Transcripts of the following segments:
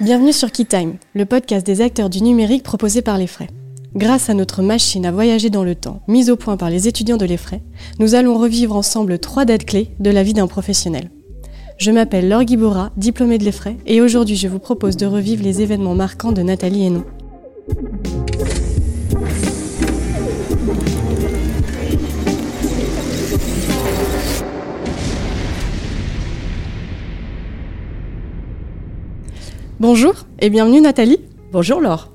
Bienvenue sur KeyTime, le podcast des acteurs du numérique proposé par les frais. Grâce à notre machine à voyager dans le temps, mise au point par les étudiants de l'EFRAY, nous allons revivre ensemble trois dates clés de la vie d'un professionnel. Je m'appelle Laure Guibora, diplômée de l'EFRAY, et aujourd'hui je vous propose de revivre les événements marquants de Nathalie Hénon. Bonjour et bienvenue Nathalie. Bonjour Laure.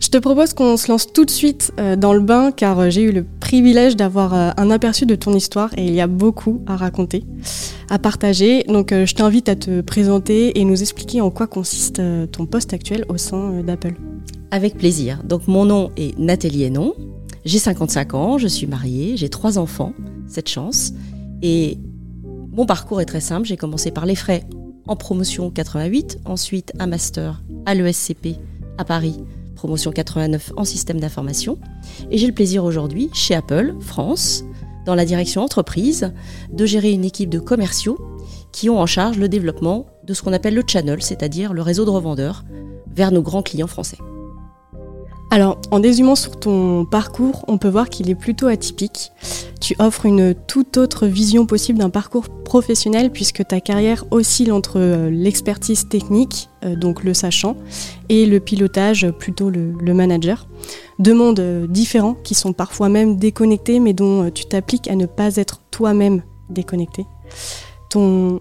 Je te propose qu'on se lance tout de suite euh, dans le bain car euh, j'ai eu le privilège d'avoir euh, un aperçu de ton histoire et il y a beaucoup à raconter, à partager. Donc je t'invite à te présenter et nous expliquer en quoi consiste ton poste actuel au sein d'Apple. Avec plaisir. Donc mon nom est Nathalie Hénon. J'ai 55 ans, je suis mariée, j'ai trois enfants, cette chance. Et mon parcours est très simple. J'ai commencé par les frais en promotion 88, ensuite un master à l'ESCP à Paris, promotion 89 en système d'information. Et j'ai le plaisir aujourd'hui, chez Apple France, dans la direction entreprise, de gérer une équipe de commerciaux qui ont en charge le développement de ce qu'on appelle le channel, c'est-à-dire le réseau de revendeurs, vers nos grands clients français. Alors, en dézoomant sur ton parcours, on peut voir qu'il est plutôt atypique. Tu offres une toute autre vision possible d'un parcours professionnel puisque ta carrière oscille entre euh, l'expertise technique, euh, donc le sachant, et le pilotage, plutôt le, manager. Deux mondes euh, différents qui sont parfois même déconnectés mais dont tu t'appliques à ne pas être toi-même déconnecté ton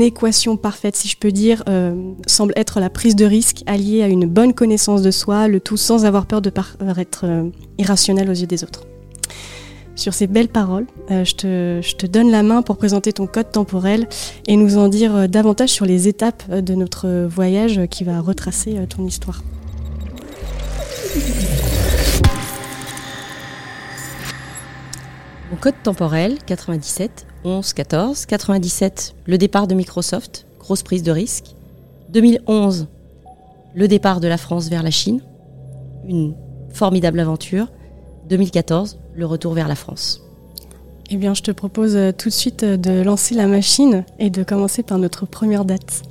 équation parfaite, si je peux dire, euh, semble être la prise de risque alliée à une bonne connaissance de soi, le tout sans avoir peur de paraître euh, irrationnel aux yeux des autres. Sur ces belles paroles, euh, je, te, je, te, donne la main pour présenter ton code temporel et nous en dire davantage sur les étapes de notre voyage qui va retracer ton histoire. Mon code temporel, 97, 11, 14. 97, le départ de Microsoft, grosse prise de risque. 2011, le départ de la France vers la Chine, une formidable aventure. 2014, le retour vers la France. Eh bien, je te propose euh, tout de suite euh, de lancer la machine et de commencer par notre première date.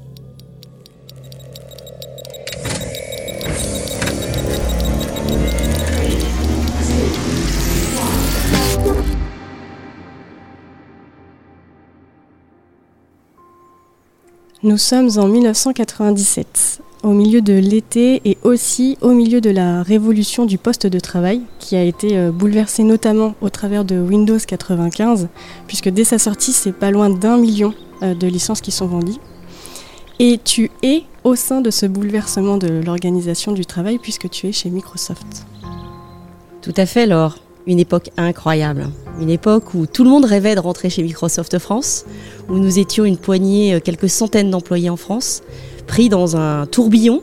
Nous sommes en 1997, au milieu de l'été et aussi au milieu de la révolution du poste de travail, qui a été euh, bouleversée notamment au travers de Windows 95, puisque dès sa sortie, c'est pas loin d'un million euh, de licences qui sont vendues. Et tu es au sein de ce bouleversement de l'organisation du travail, puisque tu es chez Microsoft. Tout à fait, Laure. Une époque incroyable. Une époque où tout le monde rêvait de rentrer chez Microsoft France, où nous étions une poignée, euh, quelques centaines d'employés en France, pris dans un tourbillon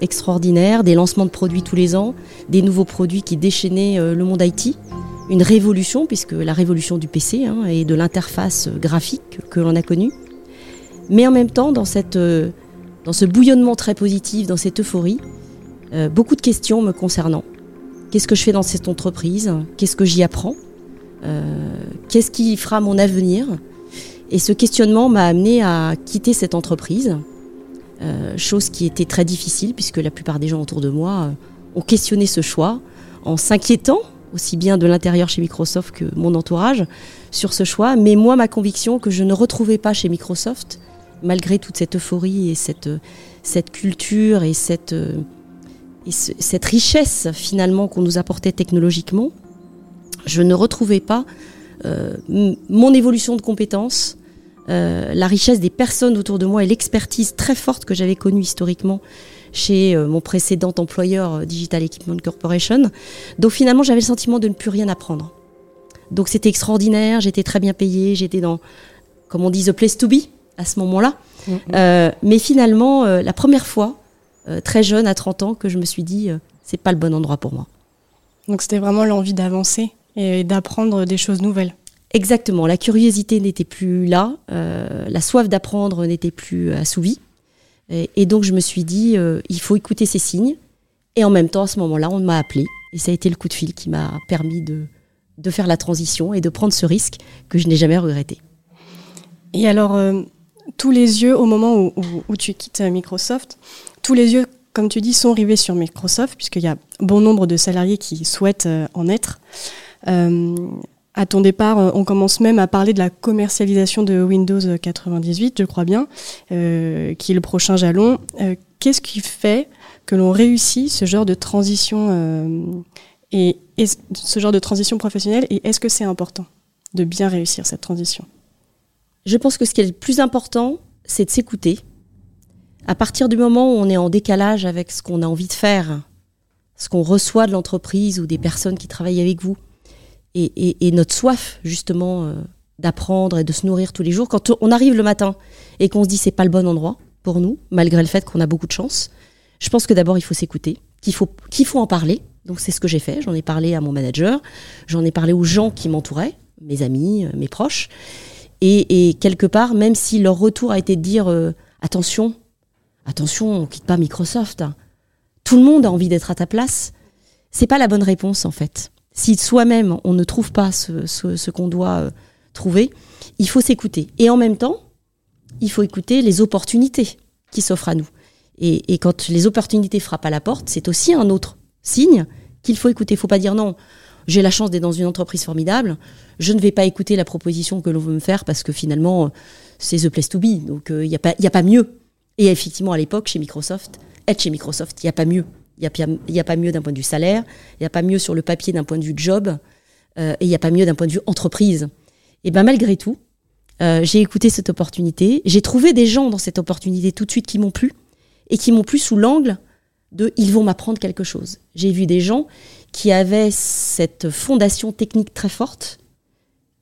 extraordinaire, des lancements de produits tous les ans, des nouveaux produits qui déchaînaient euh, le monde IT, une révolution, puisque la révolution du PC hein, et de l'interface graphique que l'on a connue. Mais en même temps, dans, cette, euh, dans ce bouillonnement très positif, dans cette euphorie, beaucoup de questions me concernant. Qu'est-ce que je fais dans cette entreprise? Qu'est-ce que j'y apprends? Qu'est-ce qui fera mon avenir? Et ce questionnement m'a amené à quitter cette entreprise, euh, chose qui était très difficile puisque la plupart des gens autour de moi euh, ont questionné ce choix en s'inquiétant aussi bien de l'intérieur chez Microsoft que mon entourage sur ce choix. Mais moi, ma conviction que je ne retrouvais pas chez Microsoft, malgré toute cette euphorie et cette, cette culture et cette, et cette richesse finalement qu'on nous apportait technologiquement, je ne retrouvais pas euh, mon évolution de compétences, euh, la richesse des personnes autour de moi et l'expertise très forte que j'avais connue historiquement chez euh, mon précédent employeur Digital Equipment Corporation. Donc finalement, j'avais le sentiment de ne plus rien apprendre. Donc c'était extraordinaire, j'étais très bien payée, j'étais dans, comme on dit, the place to be à ce moment-là. Mm-hmm. mais finalement, la première fois, très jeune, à 30 ans, que je me suis dit, c'est pas le bon endroit pour moi. Donc c'était vraiment l'envie d'avancer et d'apprendre des choses nouvelles. Exactement, la curiosité n'était plus là, euh, la soif d'apprendre n'était plus assouvie. Et, donc je me suis dit, euh, il faut écouter ces signes. Et en même temps, à ce moment-là, on m'a appelé. Et ça a été le coup de fil qui m'a permis de, faire la transition et de prendre ce risque que je n'ai jamais regretté. Et alors, euh, tous les yeux, au moment où, où, tu quittes Microsoft, tous les yeux, comme tu dis, sont rivés sur Microsoft, puisqu'il y a bon nombre de salariés qui souhaitent en être. À ton départ, on commence même à parler de la commercialisation de Windows 98, je crois bien, euh, qui est le prochain jalon. Euh, qu'est-ce qui fait que l'on réussit euh, ce genre de transition professionnelle et est-ce que c'est important de bien réussir cette transition? Je pense que ce qui est le plus important, c'est de s'écouter. À partir du moment où on est en décalage avec ce qu'on a envie de faire, ce qu'on reçoit de l'entreprise ou des personnes qui travaillent avec vous, et, notre soif justement euh, d'apprendre et de se nourrir tous les jours. Quand on arrive le matin et qu'on se dit c'est pas le bon endroit pour nous, malgré le fait qu'on a beaucoup de chance, je pense que d'abord il faut s'écouter, qu'il faut qu'il faut en parler. Donc c'est ce que j'ai fait. J'en ai parlé à mon manager, j'en ai parlé aux gens qui m'entouraient, mes amis, euh, mes proches. Et, quelque part, même si leur retour a été de dire euh, attention, attention, on quitte pas Microsoft. Hein. Tout le monde a envie d'être à ta place. C'est pas la bonne réponse en fait si soi-même on ne trouve pas ce, qu'on doit euh, trouver, il faut s'écouter. Et en même temps, il faut écouter les opportunités qui s'offrent à nous. Et, quand les opportunités frappent à la porte, c'est aussi un autre signe qu'il faut écouter. Il ne faut pas dire non, j'ai la chance d'être dans une entreprise formidable, je ne vais pas écouter la proposition que l'on veut me faire parce que finalement, c'est the place to be. Donc, euh, il n'y a pas mieux. Et effectivement, à l'époque, chez Microsoft, être chez Microsoft, il n'y a pas mieux. Il n'y a, pas mieux d'un point de vue salaire, il n'y a pas mieux sur le papier d'un point de vue job, euh, et il n'y a pas mieux d'un point de vue entreprise. Et bien malgré tout, euh, j'ai écouté cette opportunité, j'ai trouvé des gens dans cette opportunité tout de suite qui m'ont plu, et qui m'ont plu sous l'angle de ils vont m'apprendre quelque chose. J'ai vu des gens qui avaient cette fondation technique très forte,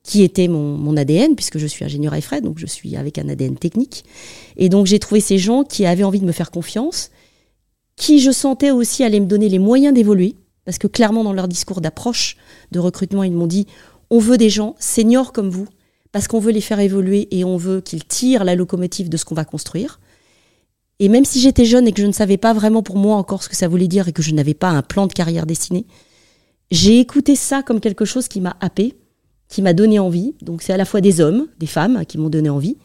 qui était mon, ADN, puisque je suis ingénieur à donc je suis avec un ADN technique. Et donc j'ai trouvé ces gens qui avaient envie de me faire confiance, qui je sentais aussi allait me donner les moyens d'évoluer, parce que clairement dans leur discours d'approche de recrutement, ils m'ont dit, on veut des gens seniors comme vous, parce qu'on veut les faire évoluer et on veut qu'ils tirent la locomotive de ce qu'on va construire. Et même si j'étais jeune et que je ne savais pas vraiment pour moi encore ce que ça voulait dire et que je n'avais pas un plan de carrière dessiné, j'ai écouté ça comme quelque chose qui m'a happé, qui m'a donné envie. Donc c'est à la fois des hommes, des femmes qui m'ont donné envie.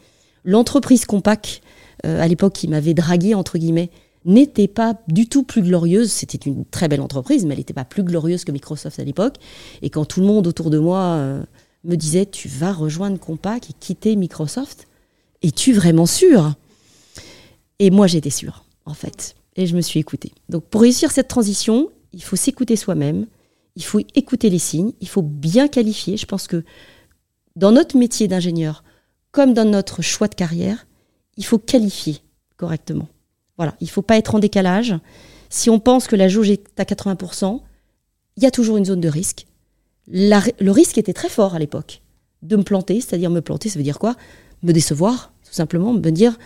L'entreprise Compact, euh, à l'époque, qui m'avait dragué, entre guillemets, n'était pas du tout plus glorieuse. C'était une très belle entreprise, mais elle n'était pas plus glorieuse que Microsoft à l'époque. Et quand tout le monde autour de moi euh, me disait Tu vas rejoindre Compaq et quitter Microsoft, es-tu vraiment sûr? Et moi, j'étais sûre, en fait. Et je me suis écoutée. Donc, pour réussir cette transition, il faut s'écouter soi-même, il faut écouter les signes, il faut bien qualifier. Je pense que dans notre métier d'ingénieur, comme dans notre choix de carrière, il faut qualifier correctement. Voilà, il ne faut pas être en décalage. Si on pense que la jauge est à 80%, il y a toujours une zone de risque. le risque était très fort à l'époque de me planter, c'est-à-dire me planter, ça veut dire quoi? Me décevoir, tout simplement, me dire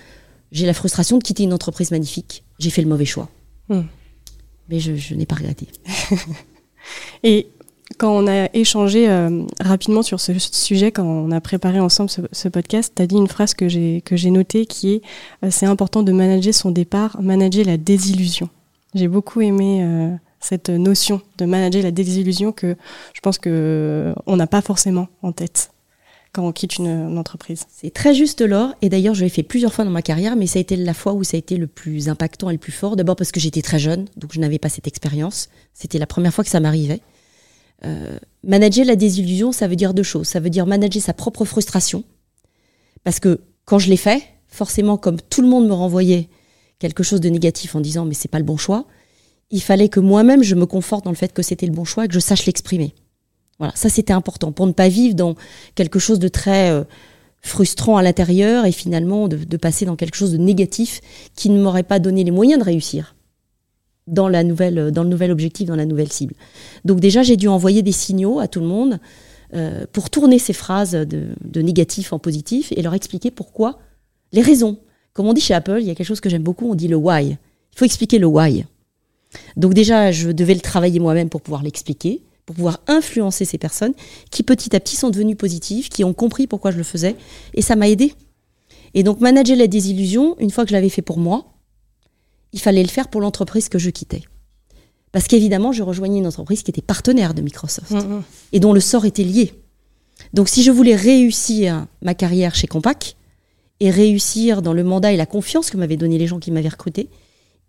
j'ai la frustration de quitter une entreprise magnifique, j'ai fait le mauvais choix. Hmm. Mais je, je n'ai pas regretté. Et quand on a échangé euh, rapidement sur ce sujet, quand on a préparé ensemble ce, podcast, tu as dit une phrase que j'ai notée qui est euh, c'est important de manager son départ, manager la désillusion. J'ai beaucoup aimé euh, cette notion de manager la désillusion que je pense que on n'a pas forcément en tête quand on quitte une, entreprise. C'est très juste, Laure. Et d'ailleurs, je l'ai fait plusieurs fois dans ma carrière, mais ça a été la fois où ça a été le plus impactant et le plus fort. D'abord parce que j'étais très jeune, donc je n'avais pas cette expérience. C'était la première fois que ça m'arrivait. Euh, manager la désillusion, ça veut dire deux choses. Ça veut dire manager sa propre frustration. Parce que quand je l'ai fait, forcément, comme tout le monde me renvoyait quelque chose de négatif en disant mais c'est pas le bon choix, il fallait que moi-même je me conforte dans le fait que c'était le bon choix et que je sache l'exprimer. Voilà, ça c'était important pour ne pas vivre dans quelque chose de très euh, frustrant à l'intérieur et finalement de, passer dans quelque chose de négatif qui ne m'aurait pas donné les moyens de réussir dans, la nouvelle, dans le nouvel objectif, dans la nouvelle cible. Donc déjà, j'ai dû envoyer des signaux à tout le monde euh, pour tourner ces phrases de, négatif en positif et leur expliquer pourquoi, les raisons. Comme on dit chez Apple, il y a quelque chose que j'aime beaucoup, on dit le why. Il faut expliquer le why. Donc déjà, je devais le travailler moi-même pour pouvoir l'expliquer, pour pouvoir influencer ces personnes qui petit à petit sont devenues positives, qui ont compris pourquoi je le faisais, et ça m'a aidé. Et donc manager la désillusion, une fois que je l'avais fait pour moi, il fallait le faire pour l'entreprise que je quittais. Parce qu'évidemment, je rejoignais une entreprise qui était partenaire de Microsoft mm, mm. et dont le sort était lié. Donc si je voulais réussir ma carrière chez Compaq et réussir dans le mandat et la confiance que m'avaient donné les gens qui m'avaient recruté,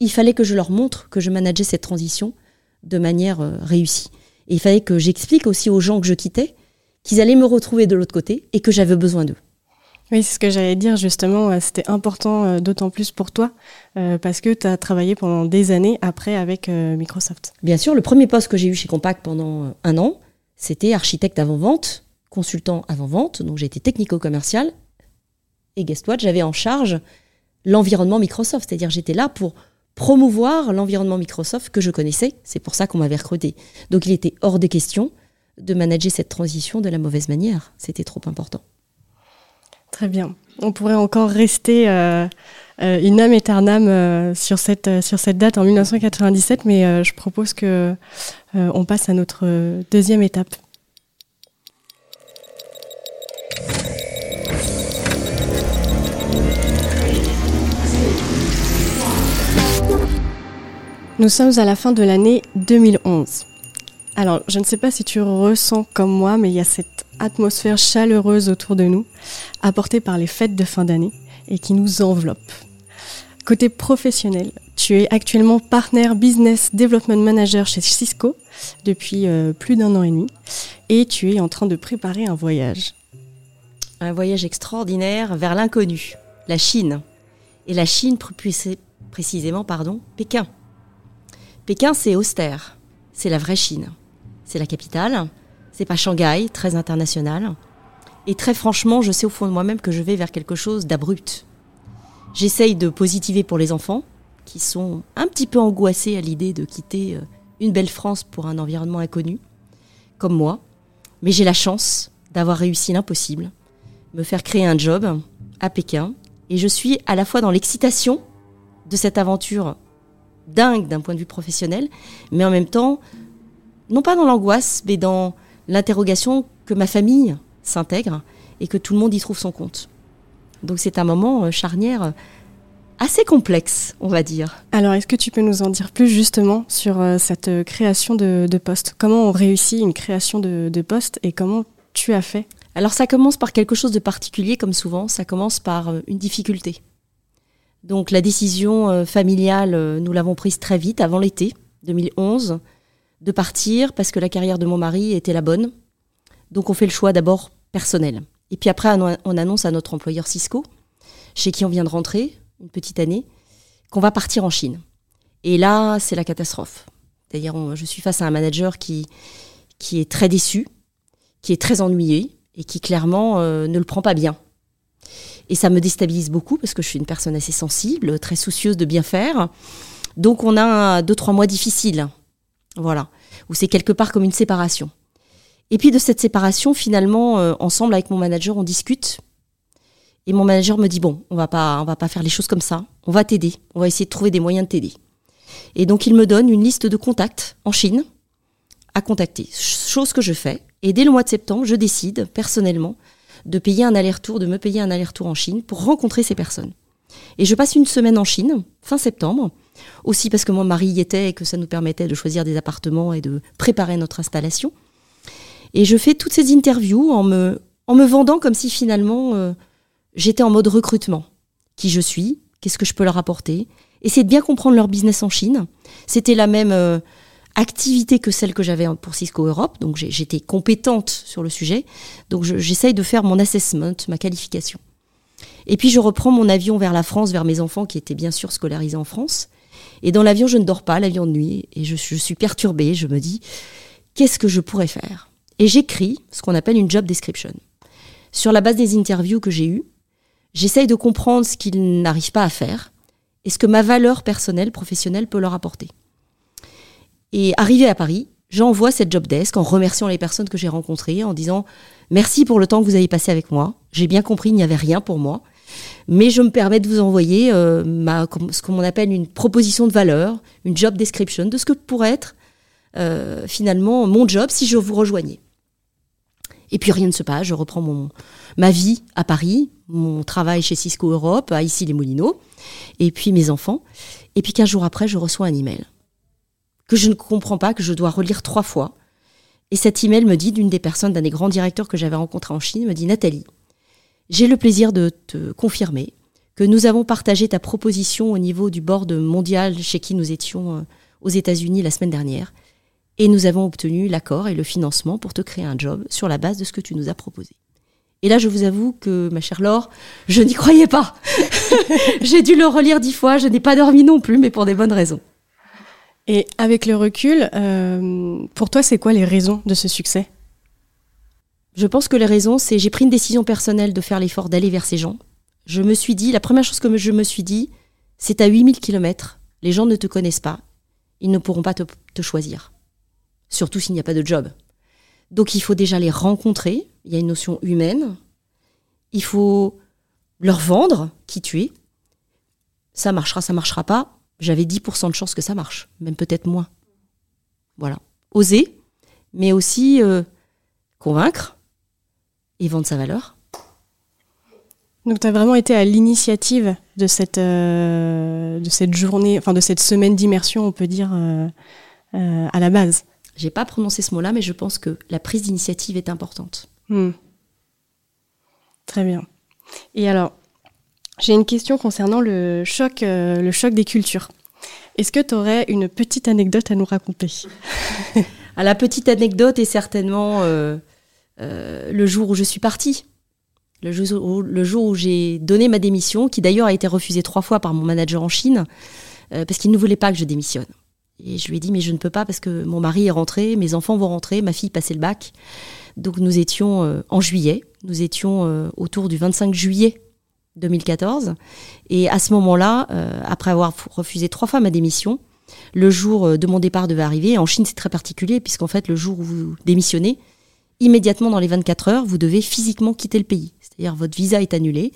il fallait que je leur montre que je manageais cette transition de manière euh, réussie. Et il fallait que j'explique aussi aux gens que je quittais qu'ils allaient me retrouver de l'autre côté et que j'avais besoin d'eux. Oui, c'est ce que j'allais dire justement. Euh, c'était important euh, d'autant plus pour toi parce que tu as travaillé pendant des années après avec Microsoft. Bien sûr, le premier poste que j'ai eu chez Compaq pendant un an, c'était architecte avant-vente, consultant avant-vente. Donc j'ai été technico-commercial. Et guess what, j'avais en charge l'environnement Microsoft. C'est-à-dire j'étais là pour promouvoir l'environnement Microsoft que je connaissais. C'est pour ça qu'on m'avait recruté. Donc il était hors de question de manager cette transition de la mauvaise manière. C'était trop important. Très bien. On pourrait encore rester euh, euh, une âme éternelle euh, sur, cette, sur cette date en 1997, mais je propose que on passe à notre deuxième étape. Nous sommes à la fin de l'année 2011. Alors, je ne sais pas si tu ressens comme moi, mais il y a cette atmosphère chaleureuse autour de nous, apportée par les fêtes de fin d'année, et qui nous enveloppe. Côté professionnel, tu es actuellement partenaire Business Development Manager chez Cisco depuis euh, plus d'un an et demi, et tu es en train de préparer un voyage. Un voyage extraordinaire vers l'inconnu, la Chine. Et la Chine, précisément, pardon, Pékin. Pékin, c'est austère. C'est la vraie Chine. C'est la capitale. C'est pas Shanghai, très international. Et très franchement, je sais au fond de moi-même que je vais vers quelque chose d'abrupt. J'essaye de positiver pour les enfants, qui sont un petit peu angoissés à l'idée de quitter euh, une belle France pour un environnement inconnu, comme moi. Mais j'ai la chance d'avoir réussi l'impossible, me faire créer un job à Pékin, et je suis à la fois dans l'excitation de cette aventure dingue d'un point de vue professionnel, mais en même temps, non pas dans l'angoisse, mais dans l'interrogation que ma famille s'intègre et que tout le monde y trouve son compte. Donc c'est un moment euh, charnière euh, assez complexe, on va dire. Alors, est-ce que tu peux nous en dire plus justement sur euh, cette création de, poste? Comment on réussit une création de, de poste et comment tu as fait? Alors, ça commence par quelque chose de particulier, comme souvent, ça commence par une difficulté. Donc la décision euh, familiale, euh, nous l'avons prise très vite, avant l'été 2011, de partir parce que la carrière de mon mari était la bonne. Donc on fait le choix d'abord personnel. Et puis après, on annonce à notre employeur Cisco, chez qui on vient de rentrer, une petite année, qu'on va partir en Chine. Et là, c'est la catastrophe. D'ailleurs, je suis face à un manager qui, qui est très déçu, qui est très ennuyé et qui clairement euh, ne le prend pas bien. Et ça me déstabilise beaucoup parce que je suis une personne assez sensible, très soucieuse de bien faire. Donc on a deux, trois mois difficiles. Voilà. Où c'est quelque part comme une séparation. Et puis de cette séparation, finalement, euh, ensemble avec mon manager, on discute. Et mon manager me dit bon, on va pas, on va pas faire les choses comme ça. On va t'aider. On va essayer de trouver des moyens de t'aider. Et donc il me donne une liste de contacts en Chine à contacter. Chose que je fais. Et dès le mois de septembre, je décide personnellement de payer un aller-retour, de me payer un aller-retour en Chine pour rencontrer ces personnes. Et je passe une semaine en Chine, fin septembre, aussi parce que mon mari y était et que ça nous permettait de choisir des appartements et de préparer notre installation. Et je fais toutes ces interviews en me, en me vendant comme si finalement euh, j'étais en mode recrutement. Qui je suis, qu'est-ce que je peux leur apporter, essayer de bien comprendre leur business en Chine. C'était la même euh, activité que celle que j'avais pour Cisco Europe, donc j'étais compétente sur le sujet, donc j'essaye de faire mon assessment, ma qualification. Et puis je reprends mon avion vers la France, vers mes enfants qui étaient bien sûr scolarisés en France. Et dans l'avion, je ne dors pas, l'avion de nuit, et je, suis perturbée, je me dis, qu'est-ce que je pourrais faire? Et j'écris ce qu'on appelle une job description. Sur la base des interviews que j'ai eues, j'essaye de comprendre ce qu'ils n'arrivent pas à faire et ce que ma valeur personnelle, professionnelle peut leur apporter. Et arrivé à Paris, j'envoie cette job desk en remerciant les personnes que j'ai rencontrées, en disant merci pour le temps que vous avez passé avec moi. J'ai bien compris, il n'y avait rien pour moi. Mais je me permets de vous envoyer euh, ma, ce qu'on appelle une proposition de valeur, une job description de ce que pourrait être euh, finalement mon job si je vous rejoignais. Et puis rien ne se passe, je reprends mon, ma vie à Paris, mon travail chez Cisco Europe, à ici les Moulineaux, et puis mes enfants. Et puis quinze jours après, je reçois un email que je ne comprends pas, que je dois relire trois fois. Et cet email me dit d'une des personnes, d'un des grands directeurs que j'avais rencontré en Chine, me dit Nathalie, j'ai le plaisir de te confirmer que nous avons partagé ta proposition au niveau du board mondial chez qui nous étions euh, aux États-Unis la semaine dernière. Et nous avons obtenu l'accord et le financement pour te créer un job sur la base de ce que tu nous as proposé. Et là, je vous avoue que, ma chère Laure, je n'y croyais pas. J'ai dû le relire dix fois, je n'ai pas dormi non plus, mais pour des bonnes raisons. Et avec le recul, euh, pour toi, c'est quoi les raisons de ce succès? Je pense que les raisons, c'est j'ai pris une décision personnelle de faire l'effort d'aller vers ces gens. Je me suis dit, la première chose que je me suis dit, c'est à 8000 km, les gens ne te connaissent pas, ils ne pourront pas te, te choisir. Surtout s'il n'y a pas de job. Donc il faut déjà les rencontrer, il y a une notion humaine, il faut leur vendre qui tu es. Ça marchera, ça marchera pas. J'avais 10% de chance que ça marche, même peut-être moins. Voilà. Oser, mais aussi euh, convaincre et vendre sa valeur. Donc tu as vraiment été à l'initiative de cette, euh, de cette journée, enfin de cette semaine d'immersion, on peut dire, euh, à la base. J'ai pas prononcé ce mot-là, mais je pense que la prise d'initiative est importante. Hmm. Très bien. Et alors, j'ai une question concernant le choc, euh, le choc des cultures. Est-ce que tu aurais une petite anecdote à nous raconter? À ah, La petite anecdote est certainement euh, euh, le jour où je suis partie. Le jour, où, j'ai donné ma démission, qui d'ailleurs a été refusée trois fois par mon manager en Chine, parce qu'il ne voulait pas que je démissionne. Et je lui ai dit, mais je ne peux pas parce que mon mari est rentré, mes enfants vont rentrer, ma fille passait le bac. Donc nous étions en juillet, nous étions autour du 25 juillet 2014. Et à ce moment-là, euh, après avoir refusé trois fois ma démission, le jour de mon départ devait arriver. En Chine, c'est très particulier, puisqu'en fait, le jour où vous démissionnez, immédiatement dans les 24 heures, vous devez physiquement quitter le pays. C'est-à-dire votre visa est annulé,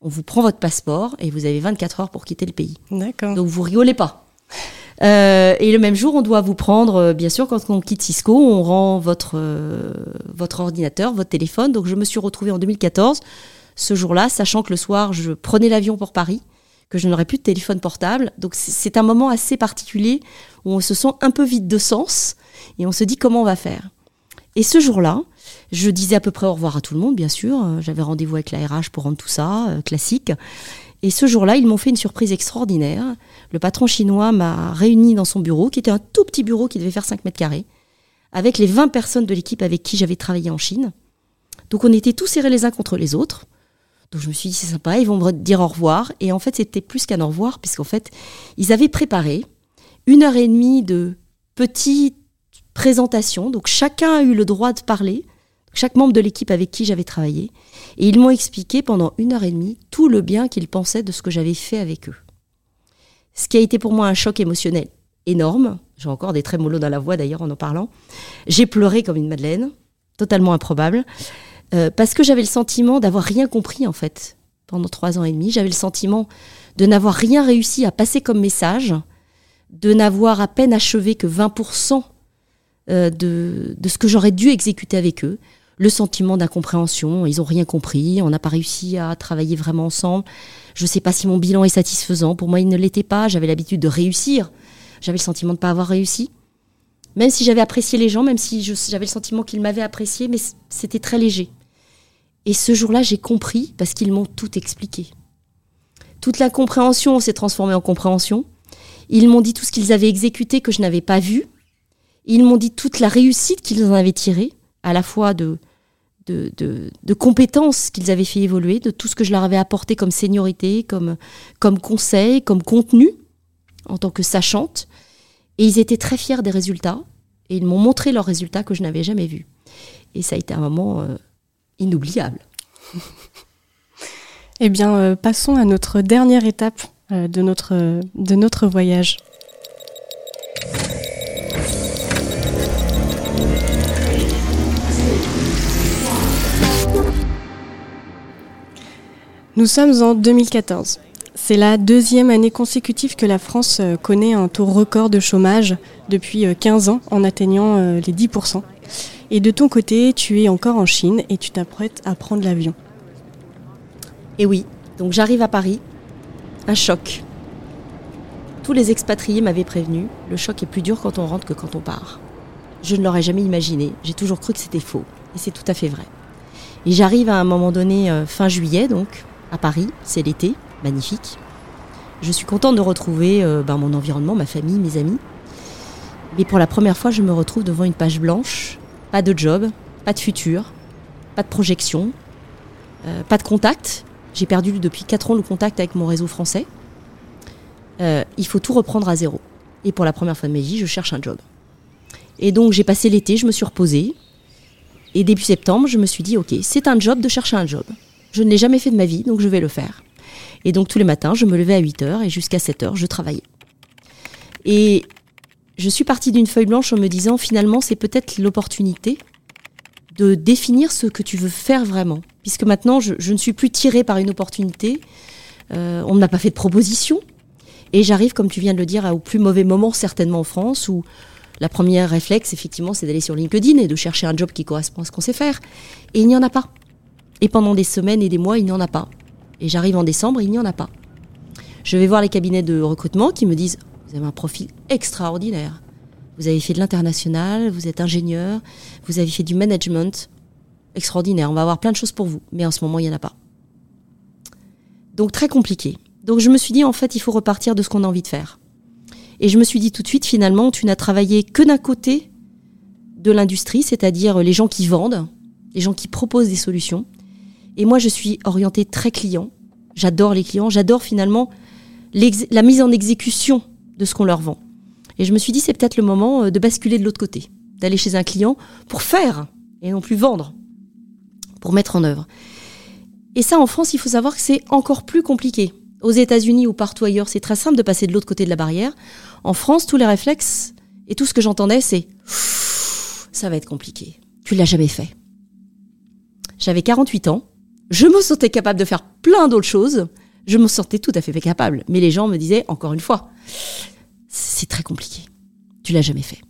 on vous prend votre passeport et vous avez 24 heures pour quitter le pays. D'accord. Donc vous rigolez pas. Euh, et le même jour, on doit vous prendre, euh, bien sûr, quand on quitte Cisco, on rend votre, euh, votre ordinateur, votre téléphone. Donc je me suis retrouvée en 2014, ce jour-là, sachant que le soir, je prenais l'avion pour Paris, que je n'aurais plus de téléphone portable. Donc c'est un moment assez particulier où on se sent un peu vide de sens et on se dit comment on va faire. Et ce jour-là, je disais à peu près au revoir à tout le monde, bien sûr. J'avais rendez-vous avec la RH pour rendre tout ça, classique. Et ce jour-là, ils m'ont fait une surprise extraordinaire. Le patron chinois m'a réuni dans son bureau, qui était un tout petit bureau qui devait faire 5 mètres carrés, avec les 20 personnes de l'équipe avec qui j'avais travaillé en Chine. Donc on était tous serrés les uns contre les autres. Donc je me suis dit, c'est sympa, ils vont me dire au revoir. Et en fait, c'était plus qu'un au revoir, puisqu'en fait, ils avaient préparé une heure et demie de petites présentations. Donc chacun a eu le droit de parler chaque membre de l'équipe avec qui j'avais travaillé, et ils m'ont expliqué pendant une heure et demie tout le bien qu'ils pensaient de ce que j'avais fait avec eux. Ce qui a été pour moi un choc émotionnel énorme, j'ai encore des trémolos dans la voix d'ailleurs en en parlant, j'ai pleuré comme une madeleine, totalement improbable, euh, parce que j'avais le sentiment d'avoir rien compris en fait pendant trois ans et demi, j'avais le sentiment de n'avoir rien réussi à passer comme message, de n'avoir à peine achevé que 20% euh, de, de ce que j'aurais dû exécuter avec eux, le sentiment d'incompréhension, ils n'ont rien compris, on n'a pas réussi à travailler vraiment ensemble. Je ne sais pas si mon bilan est satisfaisant, pour moi il ne l'était pas, j'avais l'habitude de réussir, j'avais le sentiment de ne pas avoir réussi. Même si j'avais apprécié les gens, même si j'avais le sentiment qu'ils m'avaient apprécié, mais c'était très léger. Et ce jour-là, j'ai compris parce qu'ils m'ont tout expliqué. Toute la compréhension s'est transformée en compréhension. Ils m'ont dit tout ce qu'ils avaient exécuté que je n'avais pas vu. Ils m'ont dit toute la réussite qu'ils en avaient tirée, à la fois de, de, compétences qu'ils avaient fait évoluer, de tout ce que je leur avais apporté comme seniorité, comme, comme conseil, comme contenu en tant que sachante. Et ils étaient très fiers des résultats et ils m'ont montré leurs résultats que je n'avais jamais vus. Et ça a été un moment euh, inoubliable. eh bien, euh, passons à notre dernière étape euh, de, notre, de notre voyage. Nous sommes en 2014. C'est la deuxième année consécutive que la France euh, connaît un taux record de chômage depuis 15 euh, ans en atteignant euh, les 10%. Et de ton côté, tu es encore en Chine et tu t'apprêtes à prendre l'avion. Et oui, donc j'arrive à Paris. Un choc. Tous les expatriés m'avaient prévenu, le choc est plus dur quand on rentre que quand on part. Je ne l'aurais jamais imaginé, j'ai toujours cru que c'était faux. Et c'est tout à fait vrai. Et j'arrive à un moment donné, euh, fin juillet, donc, à Paris, c'est l'été, magnifique. Je suis contente de retrouver euh, ben, mon environnement, ma famille, mes amis. Mais pour la première fois, je me retrouve devant une page blanche, pas de job, pas de futur, pas de projection, euh, pas de contact. J'ai perdu depuis 4 ans le contact avec mon réseau français. il faut tout reprendre à zéro. Et pour la première fois de ma vie, je cherche un job. Et donc j'ai passé l'été, je me suis reposée, et début septembre, je me suis dit, ok, c'est un job de chercher un job. Je ne l'ai jamais fait de ma vie, donc je vais le faire. Et donc tous les matins, je me levais à 8 heures et jusqu'à 7 heures, je travaillais. Et je suis partie d'une feuille blanche en me disant, finalement, c'est peut-être l'opportunité de définir ce que tu veux faire vraiment. Puisque maintenant, je, ne suis plus tirée par une opportunité. Euh, on ne m'a pas fait de proposition. Et j'arrive, comme tu viens de le dire, au plus mauvais moment, certainement en France, où la première réflexe, effectivement, c'est d'aller sur LinkedIn et de chercher un job qui correspond à ce qu'on sait faire. Et il n'y en a pas. Et pendant des semaines et des mois, il n'y en a pas. Et j'arrive en décembre, il n'y en a pas. Je vais voir les cabinets de recrutement qui me disent Vous avez un profil extraordinaire. Vous avez fait de l'international, vous êtes ingénieur, vous avez fait du management. Extraordinaire, on va avoir plein de choses pour vous. Mais en ce moment, il n'y en a pas. Donc très compliqué. Donc je me suis dit, en fait, il faut repartir de ce qu'on a envie de faire. Et je me suis dit tout de suite, finalement, tu n'as travaillé que d'un côté de l'industrie, c'est-à-dire les gens qui vendent, les gens qui proposent des solutions. Et moi, je suis orientée très client. J'adore les clients. J'adore finalement la mise en exécution de ce qu'on leur vend. Et je me suis dit, c'est peut-être le moment euh, de basculer de l'autre côté, d'aller chez un client pour faire et non plus vendre, pour mettre en œuvre. Et ça, en France, il faut savoir que c'est encore plus compliqué. Aux États-Unis ou partout ailleurs, c'est très simple de passer de l'autre côté de la barrière. En France, tous les réflexes et tout ce que j'entendais, c'est ça va être compliqué. Tu l'as jamais fait. J'avais 48 ans. Je me sentais capable de faire plein d'autres choses. Je me sentais tout à fait capable. Mais les gens me disaient, encore une fois, c'est très compliqué. Tu l'as jamais fait.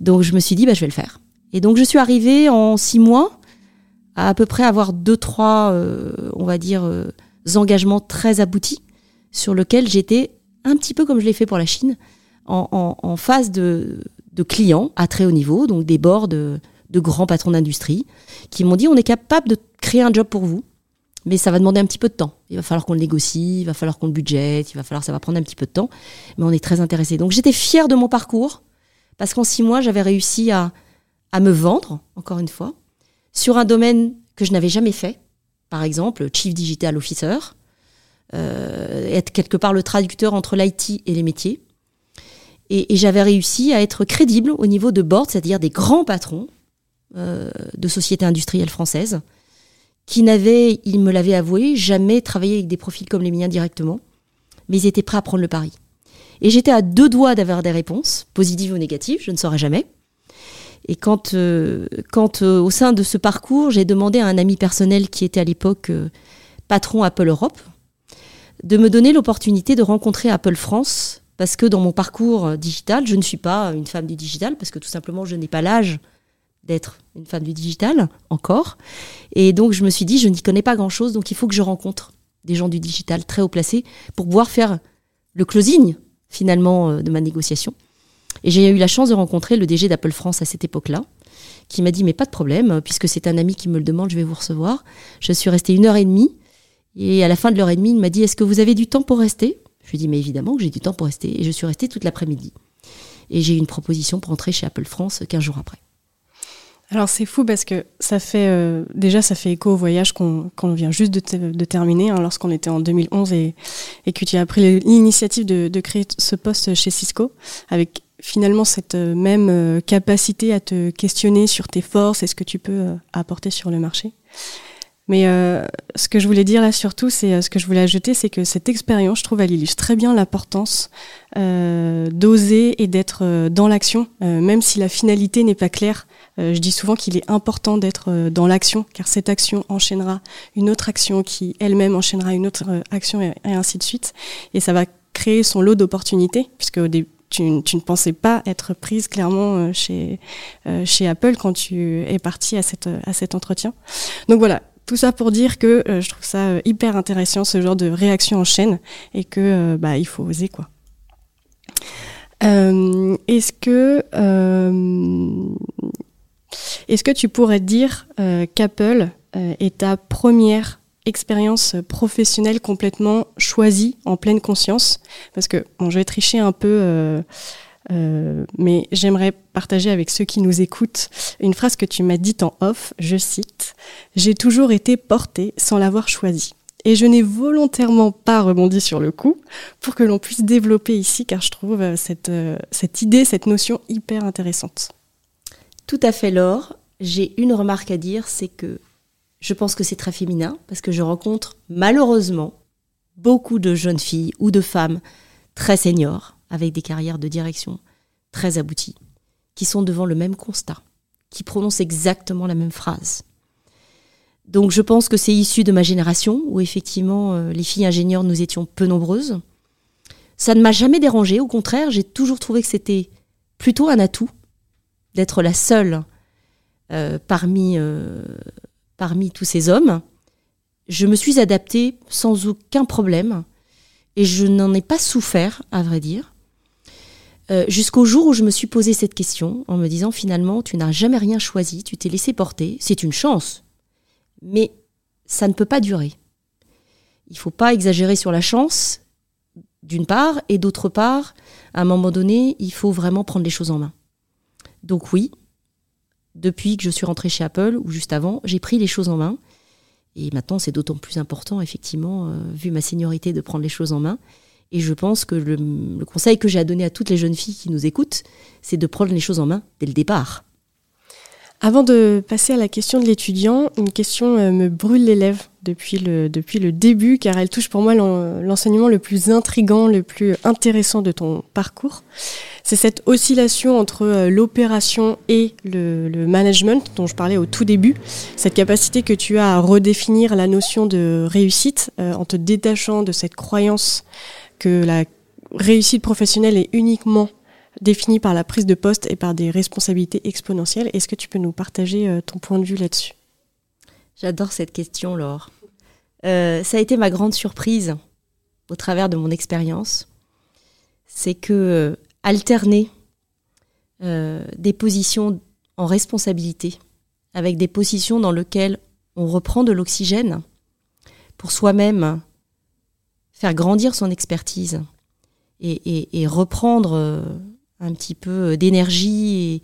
Donc je me suis dit, bah, je vais le faire. Et donc je suis arrivée en six mois à à peu près avoir deux, trois, euh, on va dire, euh, engagements très aboutis sur lesquels j'étais un petit peu comme je l'ai fait pour la Chine, en, phase de, clients à très haut niveau, donc des bords de, grands patrons d'industrie, qui m'ont dit on est capable de créer un job pour vous, mais ça va demander un petit peu de temps. Il va falloir qu'on le négocie, il va falloir qu'on le budgète, il va falloir, ça va prendre un petit peu de temps, mais on est très intéressé. Donc j'étais fière de mon parcours, parce qu'en six mois, j'avais réussi à, à me vendre, encore une fois, sur un domaine que je n'avais jamais fait, par exemple, Chief Digital Officer, euh, être quelque part le traducteur entre l'IT et les métiers. Et, j'avais réussi à être crédible au niveau de board, c'est-à-dire des grands patrons euh, de sociétés industrielles françaises, qui n'avaient, ils me l'avaient avoué, jamais travaillé avec des profils comme les miens directement, mais ils étaient prêts à prendre le pari. Et j'étais à deux doigts d'avoir des réponses, positives ou négatives, je ne saurais jamais. Et quand, euh, quand euh, au sein de ce parcours, j'ai demandé à un ami personnel qui était à l'époque euh, patron Apple Europe de me donner l'opportunité de rencontrer Apple France, parce que dans mon parcours digital, je ne suis pas une femme du digital, parce que tout simplement, je n'ai pas l'âge d'être une femme du digital encore. Et donc, je me suis dit, je n'y connais pas grand-chose, donc il faut que je rencontre des gens du digital très haut placés pour pouvoir faire le closing, finalement, de ma négociation. Et j'ai eu la chance de rencontrer le DG d'Apple France à cette époque-là, qui m'a dit mais pas de problème, puisque c'est un ami qui me le demande, je vais vous recevoir. Je suis restée une heure et demie, et à la fin de l'heure et demie, il m'a dit est-ce que vous avez du temps pour rester? Je lui ai dit mais évidemment que j'ai du temps pour rester, et je suis restée toute l'après-midi. Et j'ai eu une proposition pour entrer chez Apple France 15 jours après. Alors c'est fou parce que ça fait euh, déjà ça fait écho au voyage qu'on vient juste de, terminer hein, lorsqu'on était en 2011 et, que tu as pris l'initiative de, créer ce poste chez Cisco avec finalement cette euh, même euh, capacité à te questionner sur tes forces et ce que tu peux apporter sur le marché. Mais ce que je voulais dire là surtout, c'est ce que je voulais ajouter, c'est que cette expérience, je trouve, elle illustre très bien l'importance d'oser et d'être dans l'action, même si la finalité n'est pas claire. je dis souvent qu'il est important d'être dans l'action, car cette action enchaînera une autre action qui elle-même enchaînera une autre action et, ainsi de suite. Et ça va créer son lot d'opportunités, puisque au début tu, ne pensais pas être prise clairement euh, chez, euh, chez Apple quand tu es partie à, cette, à cet entretien. Donc voilà, tout ça pour dire que euh, je trouve ça hyper intéressant ce genre de réaction en chaîne et que bah il faut oser quoi. Est-ce que Est-ce que tu pourrais dire qu'Apple est ta première expérience professionnelle complètement choisie en pleine conscience? Parce que bon, je vais tricher un peu euh, mais j'aimerais partager avec ceux qui nous écoutent une phrase que tu m'as dite en off, je cite, J'ai toujours été portée sans l'avoir choisi. Et je n'ai volontairement pas rebondi sur le coup pour que l'on puisse développer ici, car je trouve euh, cette, euh, cette idée, cette notion hyper intéressante. Tout à fait, Laure. J'ai une remarque à dire, c'est que je pense que c'est très féminin, parce que je rencontre malheureusement beaucoup de jeunes filles ou de femmes très seniors avec des carrières de direction très abouties, qui sont devant le même constat, qui prononcent exactement la même phrase. Donc je pense que c'est issu de ma génération, où effectivement euh, les filles ingénieures, nous étions peu nombreuses. Ça ne m'a jamais dérangé, au contraire, j'ai toujours trouvé que c'était plutôt un atout d'être la seule euh, euh, parmi tous ces hommes. Je me suis adaptée sans aucun problème et je n'en ai pas souffert, à vrai dire. Euh, jusqu'au jour où je me suis posé cette question en me disant finalement, tu n'as jamais rien choisi, tu t'es laissé porter, c'est une chance, mais ça ne peut pas durer. Il ne faut pas exagérer sur la chance, d'une part, et d'autre part, à un moment donné, il faut vraiment prendre les choses en main. Donc oui, depuis que je suis rentrée chez Apple, ou juste avant, j'ai pris les choses en main. Et maintenant, c'est d'autant plus important, effectivement, euh, vu ma seniorité, de prendre les choses en main. Et je pense que le, conseil que j'ai à donner à toutes les jeunes filles qui nous écoutent, c'est de prendre les choses en main dès le départ. Avant de passer à la question de l'étudiant, une question euh, me brûle les lèvres depuis le, depuis le début, car elle touche pour moi l'enseignement le plus intrigant, le plus intéressant de ton parcours. C'est cette oscillation entre euh, l'opération et le, management dont je parlais au tout début, cette capacité que tu as à redéfinir la notion de réussite euh, en te détachant de cette croyance que la réussite professionnelle est uniquement définie par la prise de poste et par des responsabilités exponentielles. Est-ce que tu peux nous partager euh, ton point de vue là-dessus? J'adore cette question, Laure. Euh, ça a été ma grande surprise au travers de mon expérience. C'est que euh, alterner des positions en responsabilité avec des positions dans lesquelles on reprend de l'oxygène pour soi-même faire grandir son expertise et, reprendre euh, un petit peu d'énergie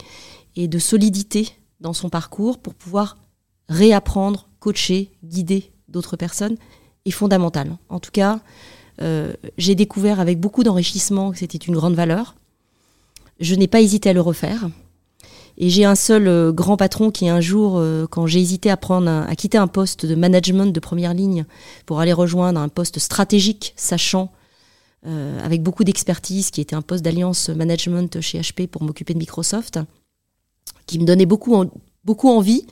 et, de solidité dans son parcours pour pouvoir réapprendre, coacher, guider d'autres personnes est fondamental. En tout cas, euh, j'ai découvert avec beaucoup d'enrichissement que c'était une grande valeur. Je n'ai pas hésité à le refaire. Et j'ai un seul euh, grand patron qui un jour, euh, quand j'ai hésité à prendre, à quitter un poste de management de première ligne pour aller rejoindre un poste stratégique, sachant euh, avec beaucoup d'expertise, qui était un poste d'alliance management chez HP pour m'occuper de Microsoft, qui me donnait beaucoup, beaucoup envie,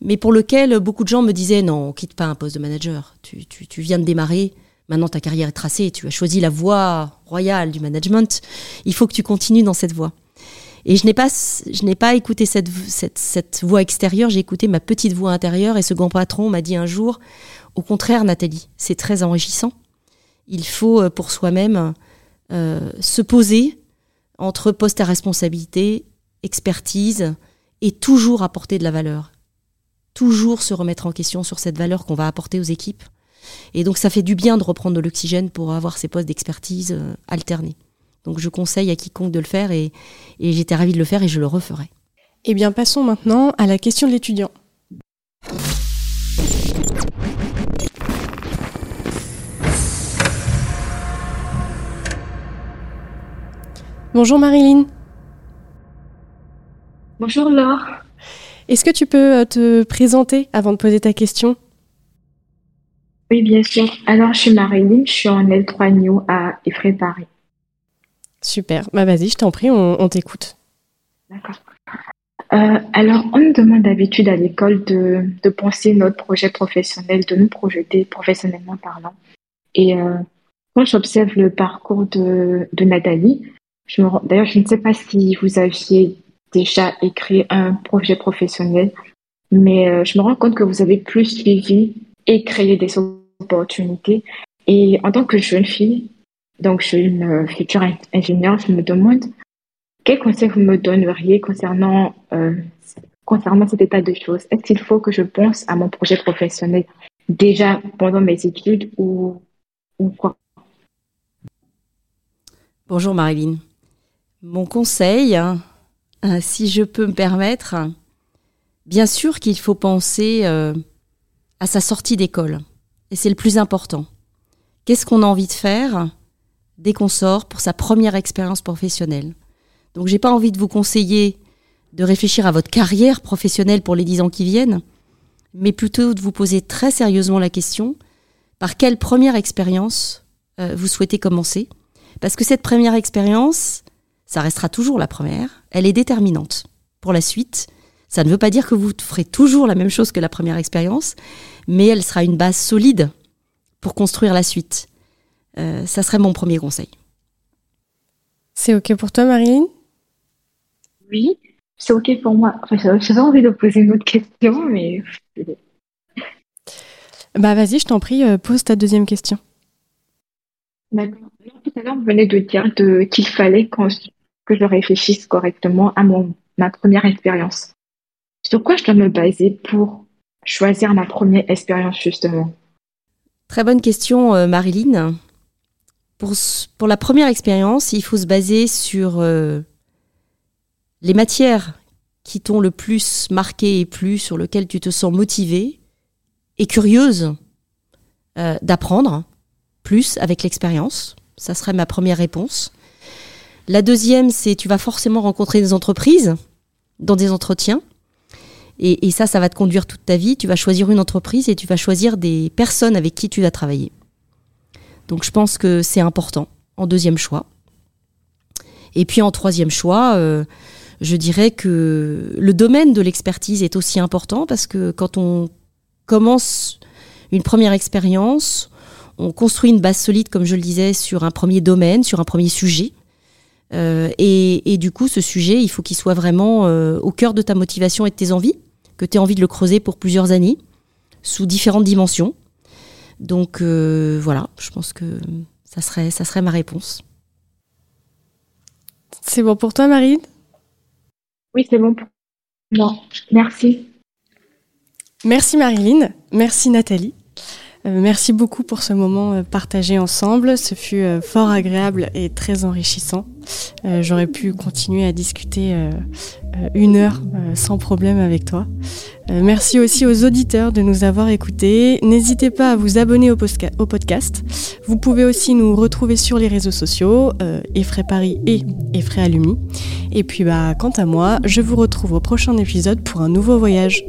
mais pour lequel beaucoup de gens me disaient non, quitte pas un poste de manager, tu, tu viens de démarrer, maintenant ta carrière est tracée, tu as choisi la voie royale du management, il faut que tu continues dans cette voie. Et je n'ai pas, écouté cette voix extérieure, j'ai écouté ma petite voix intérieure et ce grand patron m'a dit un jour, au contraire Nathalie, c'est très enrichissant. Il faut euh, pour soi-même euh, se poser entre poste à responsabilité, expertise et toujours apporter de la valeur. Toujours se remettre en question sur cette valeur qu'on va apporter aux équipes. Et donc ça fait du bien de reprendre de l'oxygène pour avoir ces postes d'expertise euh, alternés. Donc je conseille à quiconque de le faire et, j'étais ravie de le faire et je le referai. Eh bien passons maintenant à la question de l'étudiant. Bonjour Marilyn. Bonjour Laure. Est-ce que tu peux euh, te présenter avant de poser ta question? Oui, bien sûr. Alors, je suis Marilyn, je suis en L3 New à Effray Paris. Super. Bah vas-y, je t'en prie, on, t'écoute. D'accord. Euh, alors, on nous demande d'habitude à l'école de, penser notre projet professionnel, de nous projeter professionnellement parlant. Et euh, quand j'observe le parcours de, de Nathalie, d'ailleurs, je ne sais pas si vous aviez déjà écrit un projet professionnel, mais euh, je me rends compte que vous avez plus suivi et créé des opportunités. Et en tant que jeune fille, donc, je suis une future ingénieure. Je me demande quel conseil vous me donneriez concernant euh, concernant cet état de choses Est-ce qu'il faut que je pense à mon projet professionnel déjà pendant mes études ou, ou quoi? Bonjour Marilyn. Mon conseil, hein, si je peux me permettre, bien sûr qu'il faut penser euh, à sa sortie d'école. Et c'est le plus important. Qu'est-ce qu'on a envie de faire? Dès qu'on sort pour sa première expérience professionnelle Donc j'ai pas envie de vous conseiller de réfléchir à votre carrière professionnelle pour les dix ans qui viennent, mais plutôt de vous poser très sérieusement la question par quelle première expérience euh, vous souhaitez commencer? Parce que cette première expérience, ça restera toujours la première, elle est déterminante pour la suite. Ça ne veut pas dire que vous ferez toujours la même chose que la première expérience, mais elle sera une base solide pour construire la suite. Euh, ça serait mon premier conseil. C'est OK pour toi, Marine Oui, c'est OK pour moi. Enfin, j'avais envie de poser une autre question, mais. Bah, vas-y, je t'en prie, euh, pose ta deuxième question. D'accord. Tout à l'heure, vous venez de dire qu'il fallait que je réfléchisse correctement à mon, ma première expérience. Sur quoi je dois me baser pour choisir ma première expérience, justement? Très bonne question, euh, Marilyn. Pour, la première expérience, il faut se baser sur euh, les matières qui t'ont le plus marqué et plu, sur lesquelles tu te sens motivée et curieuse euh, d'apprendre plus avec l'expérience. Ça serait ma première réponse. La deuxième, c'est tu vas forcément rencontrer des entreprises dans des entretiens. Et, et, ça, ça va te conduire toute ta vie. Tu vas choisir une entreprise et tu vas choisir des personnes avec qui tu vas travailler. Donc je pense que c'est important en deuxième choix. Et puis en troisième choix, euh, je dirais que le domaine de l'expertise est aussi important parce que quand on commence une première expérience, on construit une base solide, comme je le disais, sur un premier domaine, sur un premier sujet. Euh, et, du coup, ce sujet, il faut qu'il soit vraiment euh, au cœur de ta motivation et de tes envies, que tu aies envie de le creuser pour plusieurs années, sous différentes dimensions. Donc euh, voilà, je pense que ça serait, ça serait ma réponse. C'est bon pour toi, Marine? Oui, c'est bon pour moi. Merci. Merci Marilyn, merci Nathalie. Euh, merci beaucoup pour ce moment euh, partagé ensemble. Ce fut euh, fort agréable et très enrichissant. J'aurais pu continuer à discuter une heure sans problème avec toi. Merci aussi aux auditeurs de nous avoir écoutés. N'hésitez pas à vous abonner au, podcast. Vous pouvez aussi nous retrouver sur les réseaux sociaux, Effray Paris et Effray Alumni. Et puis bah, quant à moi, je vous retrouve au prochain épisode pour un nouveau voyage.